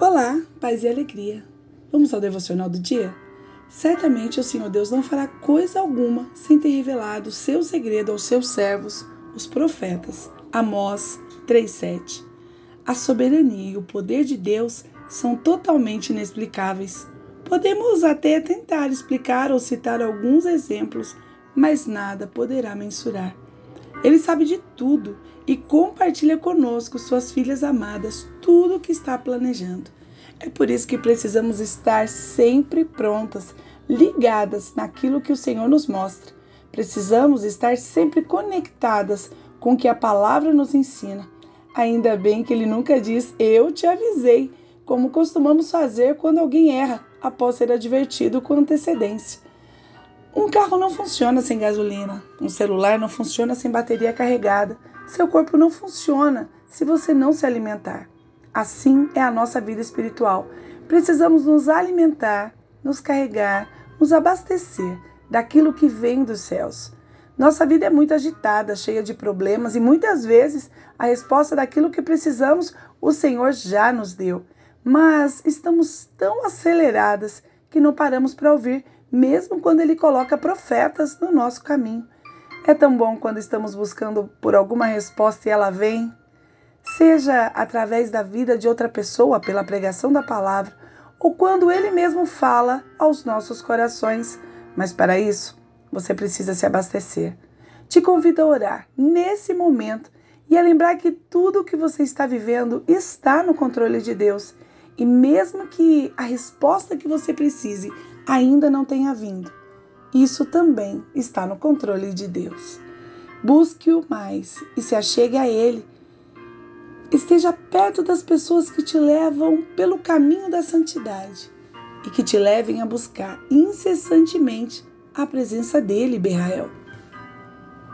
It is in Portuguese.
Olá, paz e alegria. Vamos ao devocional do dia? Certamente o Senhor Deus não fará coisa alguma sem ter revelado o seu segredo aos seus servos, os profetas. Amós 3:7. A soberania e o poder de Deus são totalmente inexplicáveis. Podemos até tentar explicar ou citar alguns exemplos, mas nada poderá mensurar. Ele sabe de tudo e compartilha conosco, suas filhas amadas, tudo o que está planejando. É por isso que precisamos estar sempre prontas, ligadas naquilo que o Senhor nos mostra. Precisamos estar sempre conectadas com o que a palavra nos ensina. Ainda bem que ele nunca diz eu te avisei, como costumamos fazer quando alguém erra após ser advertido com antecedência. Um carro não funciona sem gasolina, um celular não funciona sem bateria carregada, seu corpo não funciona se você não se alimentar. Assim é a nossa vida espiritual. Precisamos nos alimentar, nos carregar, nos abastecer daquilo que vem dos céus. Nossa vida é muito agitada, cheia de problemas e muitas vezes a resposta daquilo que precisamos o Senhor já nos deu. Mas estamos tão aceleradas que não paramos para ouvir mesmo quando Ele coloca profetas no nosso caminho. É tão bom quando estamos buscando por alguma resposta e ela vem, seja através da vida de outra pessoa, pela pregação da palavra, ou quando Ele mesmo fala aos nossos corações. Mas para isso, você precisa se abastecer. Te convido a orar nesse momento e a lembrar que tudo o que você está vivendo está no controle de Deus. E mesmo que a resposta que você precise ainda não tenha vindo. Isso também está no controle de Deus. Busque-o mais e se achegue a Ele. Esteja perto das pessoas que te levam pelo caminho da santidade e que te levem a buscar incessantemente a presença dele, Berrael.